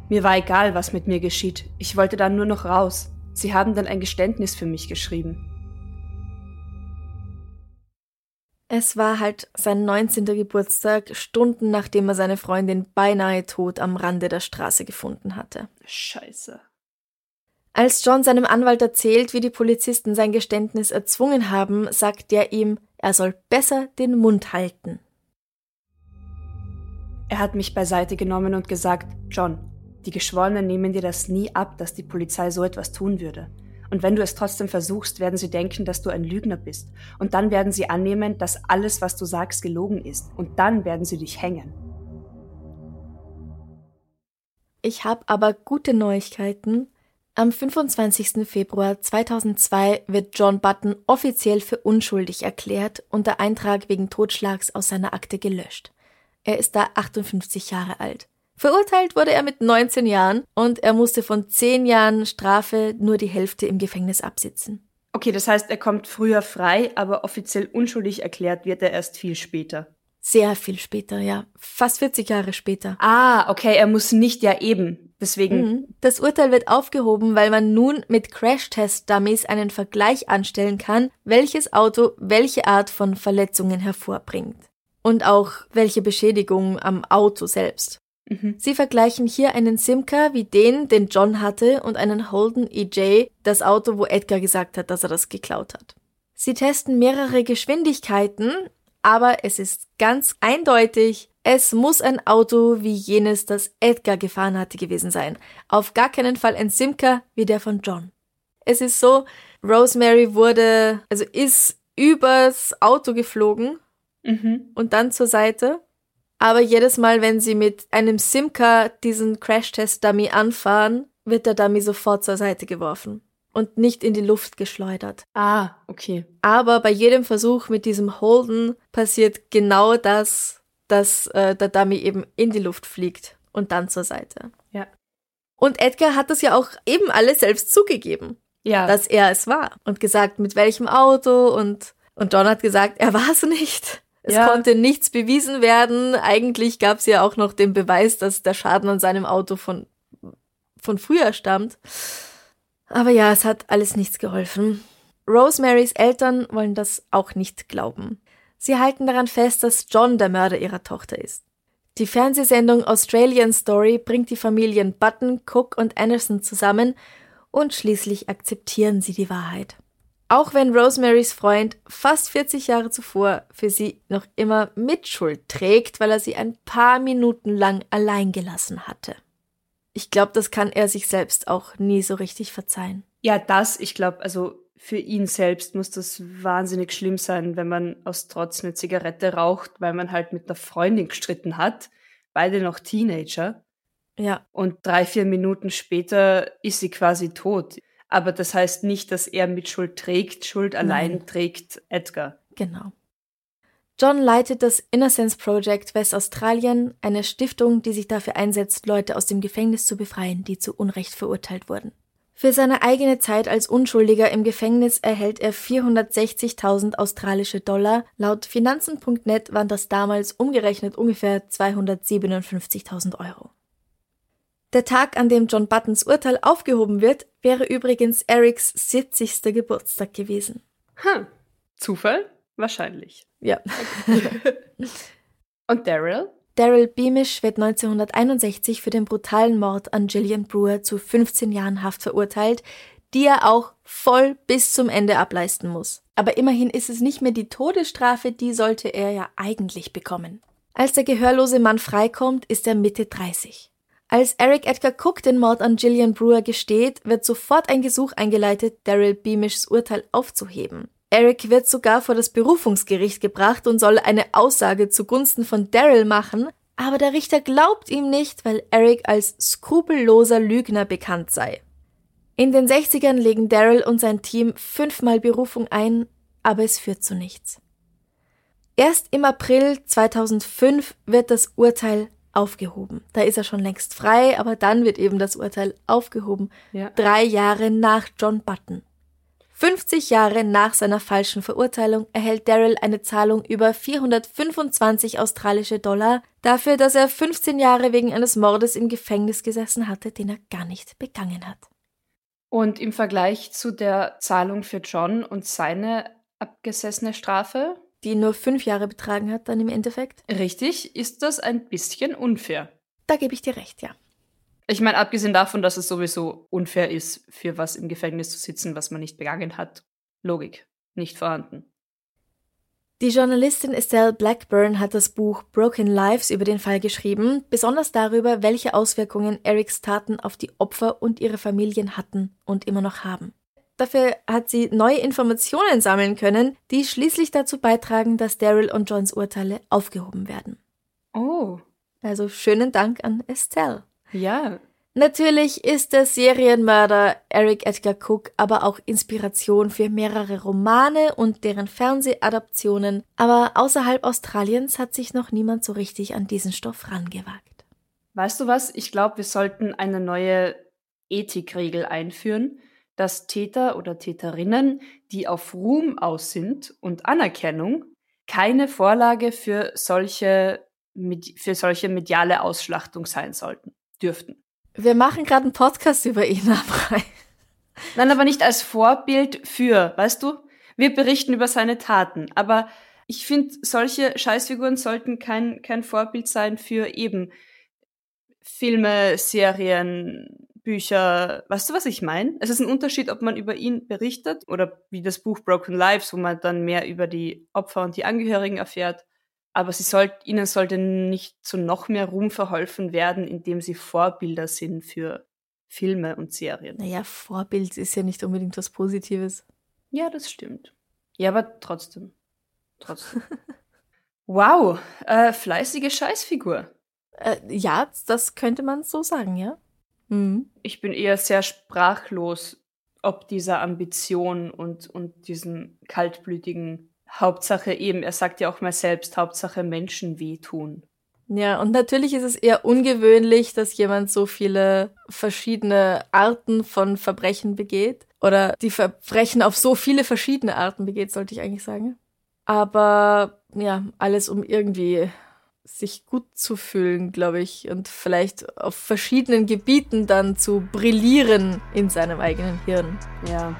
Mir war egal, was mit mir geschieht. Ich wollte dann nur noch raus. Sie haben dann ein Geständnis für mich geschrieben. Es war halt sein 19. Geburtstag, Stunden nachdem er seine Freundin beinahe tot am Rande der Straße gefunden hatte. Scheiße. Als John seinem Anwalt erzählt, wie die Polizisten sein Geständnis erzwungen haben, sagt er ihm, er soll besser den Mund halten. Er hat mich beiseite genommen und gesagt, John, die Geschworenen nehmen dir das nie ab, dass die Polizei so etwas tun würde. Und wenn du es trotzdem versuchst, werden sie denken, dass du ein Lügner bist. Und dann werden sie annehmen, dass alles, was du sagst, gelogen ist. Und dann werden sie dich hängen. Ich habe aber gute Neuigkeiten. Am 25. Februar 2002 wird John Button offiziell für unschuldig erklärt und der Eintrag wegen Totschlags aus seiner Akte gelöscht. Er ist da 58 Jahre alt. Verurteilt wurde er mit 19 Jahren und er musste von 10 Jahren Strafe nur die Hälfte im Gefängnis absitzen. Okay, das heißt, er kommt früher frei, aber offiziell unschuldig erklärt wird er erst viel später. Sehr viel später, ja. Fast 40 Jahre später. Ah, okay, er muss nicht ja eben. Deswegen. Mhm. Das Urteil wird aufgehoben, weil man nun mit Crash-Test-Dummies einen Vergleich anstellen kann, welches Auto welche Art von Verletzungen hervorbringt. Und auch welche Beschädigung am Auto selbst. Mhm. Sie vergleichen hier einen Simca wie den, den John hatte, und einen Holden EJ, das Auto, wo Edgar gesagt hat, dass er das geklaut hat. Sie testen mehrere Geschwindigkeiten, aber es ist ganz eindeutig, es muss ein Auto wie jenes, das Edgar gefahren hatte, gewesen sein. Auf gar keinen Fall ein Simca wie der von John. Es ist so, Rosemary wurde, also ist übers Auto geflogen mhm. und dann zur Seite. Aber jedes Mal, wenn sie mit einem Simca diesen Crashtest-Dummy anfahren, wird der Dummy sofort zur Seite geworfen. Und nicht in die Luft geschleudert. Ah, okay. Aber bei jedem Versuch mit diesem Holden passiert genau das, dass äh, der Dummy eben in die Luft fliegt und dann zur Seite. Ja. Und Edgar hat das ja auch eben alles selbst zugegeben, Ja. dass er es war und gesagt, mit welchem Auto und, und John hat gesagt, er war es nicht. Es Ja. konnte nichts bewiesen werden. Eigentlich gab es ja auch noch den Beweis, dass der Schaden an seinem Auto von, von früher stammt. Aber ja, es hat alles nichts geholfen. Rosemarys Eltern wollen das auch nicht glauben. Sie halten daran fest, dass John der Mörder ihrer Tochter ist. Die Fernsehsendung Australian Story bringt die Familien Button, Cook und Anderson zusammen und schließlich akzeptieren sie die Wahrheit. Auch wenn Rosemarys Freund fast 40 Jahre zuvor für sie noch immer Mitschuld trägt, weil er sie ein paar Minuten lang allein gelassen hatte. Ich glaube, das kann er sich selbst auch nie so richtig verzeihen. Ja, das, ich glaube, also für ihn selbst muss das wahnsinnig schlimm sein, wenn man aus Trotz eine Zigarette raucht, weil man halt mit einer Freundin gestritten hat, beide noch Teenager. Ja, Und drei, vier Minuten später ist sie quasi tot. Aber das heißt nicht, dass er mit Schuld trägt. Schuld allein Nein. trägt Edgar. Genau. John leitet das Innocence Project Westaustralien, eine Stiftung, die sich dafür einsetzt, Leute aus dem Gefängnis zu befreien, die zu Unrecht verurteilt wurden. Für seine eigene Zeit als Unschuldiger im Gefängnis erhält er 460.000 australische Dollar. Laut Finanzen.net waren das damals umgerechnet ungefähr 257.000 Euro. Der Tag, an dem John Buttons Urteil aufgehoben wird, wäre übrigens Erics 70. Geburtstag gewesen. Hm. Zufall? Wahrscheinlich. Ja. Und Daryl? Daryl Beamish wird 1961 für den brutalen Mord an Gillian Brewer zu 15 Jahren Haft verurteilt, die er auch voll bis zum Ende ableisten muss. Aber immerhin ist es nicht mehr die Todesstrafe, die sollte er ja eigentlich bekommen. Als der gehörlose Mann freikommt, ist er Mitte 30. Als Eric Edgar Cook den Mord an Gillian Brewer gesteht, wird sofort ein Gesuch eingeleitet, Daryl Beamishs Urteil aufzuheben. Eric wird sogar vor das Berufungsgericht gebracht und soll eine Aussage zugunsten von Daryl machen, aber der Richter glaubt ihm nicht, weil Eric als skrupelloser Lügner bekannt sei. In den 60ern legen Daryl und sein Team fünfmal Berufung ein, aber es führt zu nichts. Erst im April 2005 wird das Urteil aufgehoben. Da ist er schon längst frei, aber dann wird eben das Urteil aufgehoben. Ja. Drei Jahre nach John Button. 50 Jahre nach seiner falschen Verurteilung erhält Daryl eine Zahlung über 425 australische Dollar dafür, dass er 15 Jahre wegen eines Mordes im Gefängnis gesessen hatte, den er gar nicht begangen hat. Und im Vergleich zu der Zahlung für John und seine abgesessene Strafe, Die nur fünf Jahre betragen hat, dann im Endeffekt. richtig, ist das ein bisschen unfair. Da gebe ich dir recht, ja. Ich meine, abgesehen davon, dass es sowieso unfair ist, für was im Gefängnis zu sitzen, was man nicht begangen hat. Logik. Nicht vorhanden. Die Journalistin Estelle Blackburn hat das Buch Broken Lives über den Fall geschrieben, besonders darüber, welche Auswirkungen Erics Taten auf die Opfer und ihre Familien hatten und immer noch haben. Dafür hat sie neue Informationen sammeln können, die schließlich dazu beitragen, dass Daryl und Johns Urteile aufgehoben werden. Oh, Also schönen Dank an Estelle. Ja. Natürlich ist der Serienmörder Eric Edgar Cook aber auch Inspiration für mehrere Romane und deren Fernsehadaptionen, aber außerhalb Australiens hat sich noch niemand so richtig an diesen Stoff rangewagt. Weißt du was? Ich glaube, wir sollten eine neue Ethikregel einführen, dass Täter oder Täterinnen, die auf Ruhm aus sind und Anerkennung, keine Vorlage für solche, für solche mediale Ausschlachtung sein sollten, dürften. Wir machen gerade einen Podcast über ihn, Abrei. Nein, aber nicht als Vorbild für, weißt du? Wir berichten über seine Taten, aber ich finde, solche Scheißfiguren sollten kein, kein Vorbild sein für eben Filme, Serien, Bücher. Weißt du, was ich meine? Es ist ein Unterschied, ob man über ihn berichtet oder wie das Buch Broken Lives, wo man dann mehr über die Opfer und die Angehörigen erfährt. Aber sie sollt, ihnen sollte nicht zu noch mehr Ruhm verholfen werden, indem sie Vorbilder sind für Filme und Serien. Naja, Vorbild ist ja nicht unbedingt was Positives. Ja, das stimmt. Ja, aber trotzdem. Trotzdem. wow, äh, fleißige Scheißfigur. Äh, ja, das könnte man so sagen, ja. Mhm. Ich bin eher sehr sprachlos ob dieser Ambition und, und diesen kaltblütigen Hauptsache eben, er sagt ja auch mal selbst, Hauptsache Menschen wehtun. Ja, und natürlich ist es eher ungewöhnlich, dass jemand so viele verschiedene Arten von Verbrechen begeht. Oder die Verbrechen auf so viele verschiedene Arten begeht, sollte ich eigentlich sagen. Aber ja, alles um irgendwie sich gut zu fühlen, glaube ich, und vielleicht auf verschiedenen Gebieten dann zu brillieren in seinem eigenen Hirn. Ja.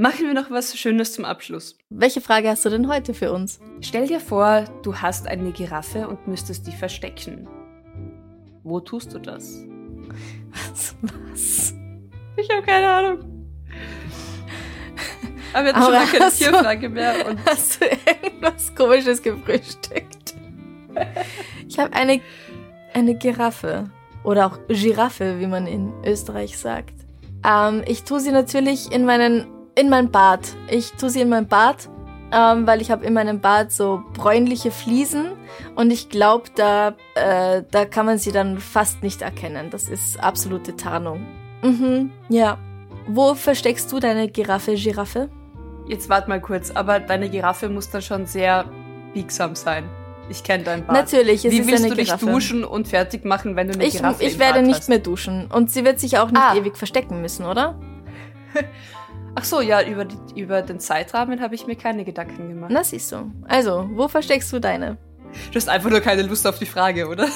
Machen wir noch was Schönes zum Abschluss. Welche Frage hast du denn heute für uns? Stell dir vor, du hast eine Giraffe und müsstest die verstecken. Wo tust du das? Was? Was? Ich habe keine Ahnung. Aber jetzt schon keine Tierfrage mehr. Und hast du irgendwas Komisches gefrühstückt? Ich habe eine, eine Giraffe. Oder auch Giraffe, wie man in Österreich sagt. Ähm, ich tue sie natürlich in meinen in mein Bad. Ich tue sie in mein Bad, ähm, weil ich habe in meinem Bad so bräunliche Fliesen und ich glaube, da, äh, da kann man sie dann fast nicht erkennen. Das ist absolute Tarnung. Mhm, ja. Wo versteckst du deine Giraffe, Giraffe? Jetzt warte mal kurz, aber deine Giraffe muss dann schon sehr biegsam sein. Ich kenne dein Bad. Natürlich, es Wie ist willst eine du dich Giraffe. duschen und fertig machen, wenn du eine Ich, Giraffe ich werde nicht hast? mehr duschen und sie wird sich auch nicht Ah. ewig verstecken müssen, oder? Ach so, ja, über, die, über den Zeitrahmen habe ich mir keine Gedanken gemacht. Na siehst du. Also, wo versteckst du deine? Du hast einfach nur keine Lust auf die Frage, oder?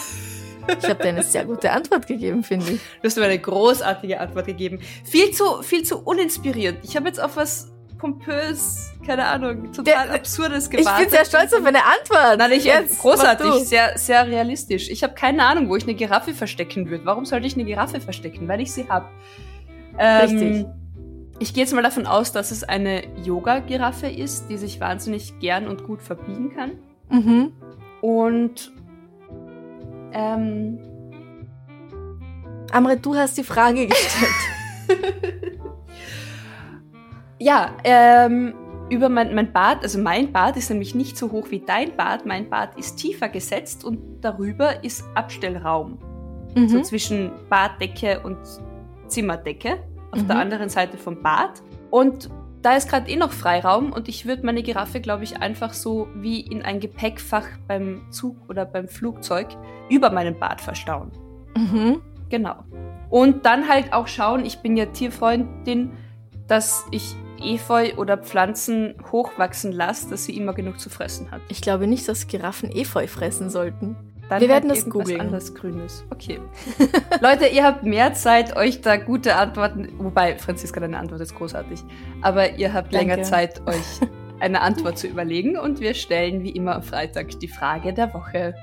Ich habe dir eine sehr gute Antwort gegeben, finde ich. Du hast mir eine großartige Antwort gegeben. Viel zu, viel zu uninspiriert. Ich habe jetzt auf was pompös, keine Ahnung, total Der- absurdes Ich gewartet. bin sehr stolz auf meine Antwort. Nein, ich Jetzt, großartig, sehr, sehr realistisch. Ich habe keine Ahnung, wo ich eine Giraffe verstecken würde. Warum sollte ich eine Giraffe verstecken? Weil ich sie habe. Ähm, Richtig. Ich gehe jetzt mal davon aus, dass es eine Yoga-Giraffe ist, die sich wahnsinnig gern und gut verbiegen kann. Mhm. Und ähm, Amre, du hast die Frage gestellt. ja, ähm, über mein, mein Bad, also mein Bad ist nämlich nicht so hoch wie dein Bad. Mein Bad ist tiefer gesetzt und darüber ist Abstellraum. so mhm. zwischen Baddecke und Zimmerdecke auf Mhm. der anderen Seite vom Bad. Und da ist gerade eh noch Freiraum und ich würde meine Giraffe, glaube ich, einfach so wie in ein Gepäckfach beim Zug oder beim Flugzeug über meinem Bad verstauen. Mhm. Genau. Und dann halt auch schauen, ich bin ja Tierfreundin, dass ich Efeu oder Pflanzen hochwachsen lasse, dass sie immer genug zu fressen hat. Ich glaube nicht, dass Giraffen Efeu fressen sollten. Dann Wir werden halt das googeln. anderes Grünes. Okay. Leute, ihr habt mehr Zeit, euch da gute Antworten. Wobei, Franziska, deine Antwort ist großartig. Aber ihr habt Danke. länger Zeit, euch eine Antwort zu überlegen. Und wir stellen wie immer am Freitag die Frage der Woche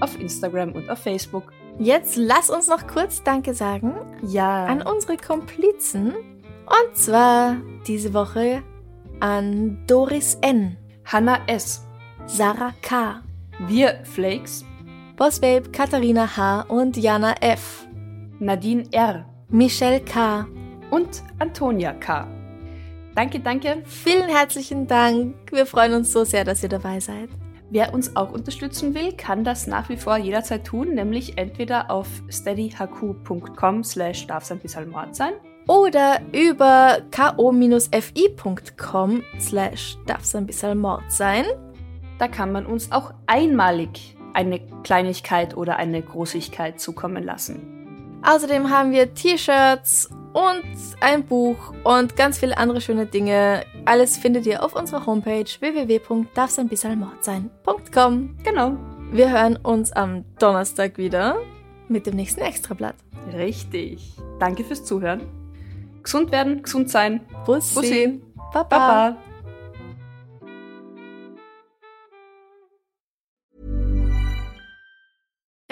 auf Instagram und auf Facebook. Jetzt lass uns noch kurz Danke sagen Ja. an unsere Komplizen. Und zwar diese Woche an Doris N., Hannah S. Sarah K., Wir Flakes. Bossbabe Katharina H. und Jana F., Nadine R. Michelle K. und Antonia K. Danke, danke. Vielen herzlichen Dank. Wir freuen uns so sehr, dass ihr dabei seid. Wer uns auch unterstützen will, kann das nach wie vor jederzeit tun, nämlich entweder auf steadyhq.com slash darf's ein bisschen Mord sein Oder über ko-fi.com slash darf's ein bisschen Mord sein. Da kann man uns auch einmalig eine Kleinigkeit oder eine Großigkeit zukommen lassen. Außerdem haben wir T-Shirts und ein Buch und ganz viele andere schöne Dinge. Alles findet ihr auf unserer Homepage www.darfseinbissalmordsein.com. Genau. Wir hören uns am Donnerstag wieder mit dem nächsten Extrablatt. Richtig. Danke fürs Zuhören. Gesund werden, gesund sein. Bussi. Bussi. Baba. Baba.